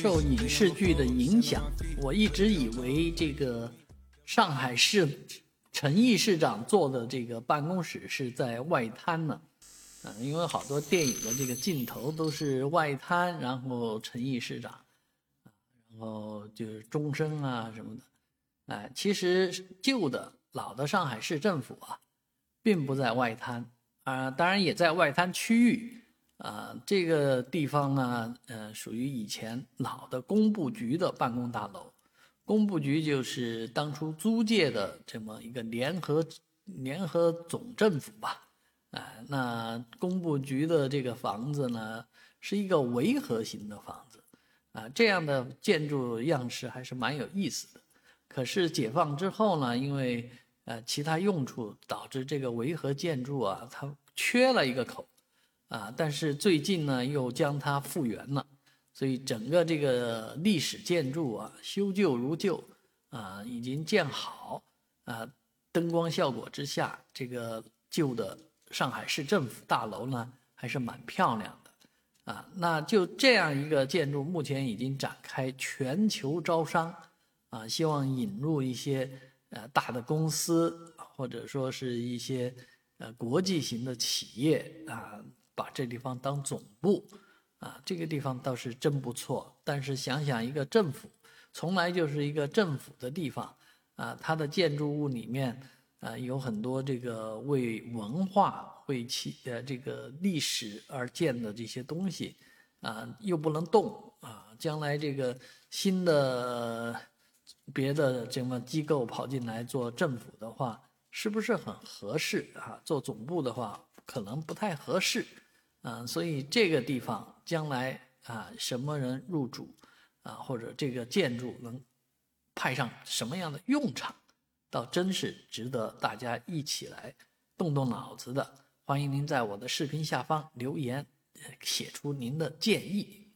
受影视剧的影响，我一直以为这个上海市陈毅市长坐的这个办公室是在外滩呢，啊，因为好多电影的这个镜头都是外滩，然后陈毅市长，然后就是钟声啊什么的，哎，其实旧的老的上海市政府啊，并不在外滩啊，当然也在外滩区域。啊，这个地方呢，呃，属于以前老的工部局的办公大楼。工部局就是当初租界的这么一个联合联合总政府吧。啊，那工部局的这个房子呢，是一个围合型的房子。啊，这样的建筑样式还是蛮有意思的。可是解放之后呢，因为呃其他用处导致这个围合建筑啊，它缺了一个口。啊，但是最近呢，又将它复原了，所以整个这个历史建筑啊，修旧如旧，啊，已经建好，啊，灯光效果之下，这个旧的上海市政府大楼呢，还是蛮漂亮的，啊，那就这样一个建筑，目前已经展开全球招商，啊，希望引入一些呃大的公司，或者说是一些呃国际型的企业啊。把这地方当总部，啊，这个地方倒是真不错。但是想想一个政府，从来就是一个政府的地方，啊，它的建筑物里面，啊，有很多这个为文化、为其呃这个历史而建的这些东西，啊，又不能动，啊，将来这个新的别的什么机构跑进来做政府的话，是不是很合适啊？做总部的话，可能不太合适。嗯，所以这个地方将来啊，什么人入主啊，或者这个建筑能派上什么样的用场，倒真是值得大家一起来动动脑子的。欢迎您在我的视频下方留言，写出您的建议。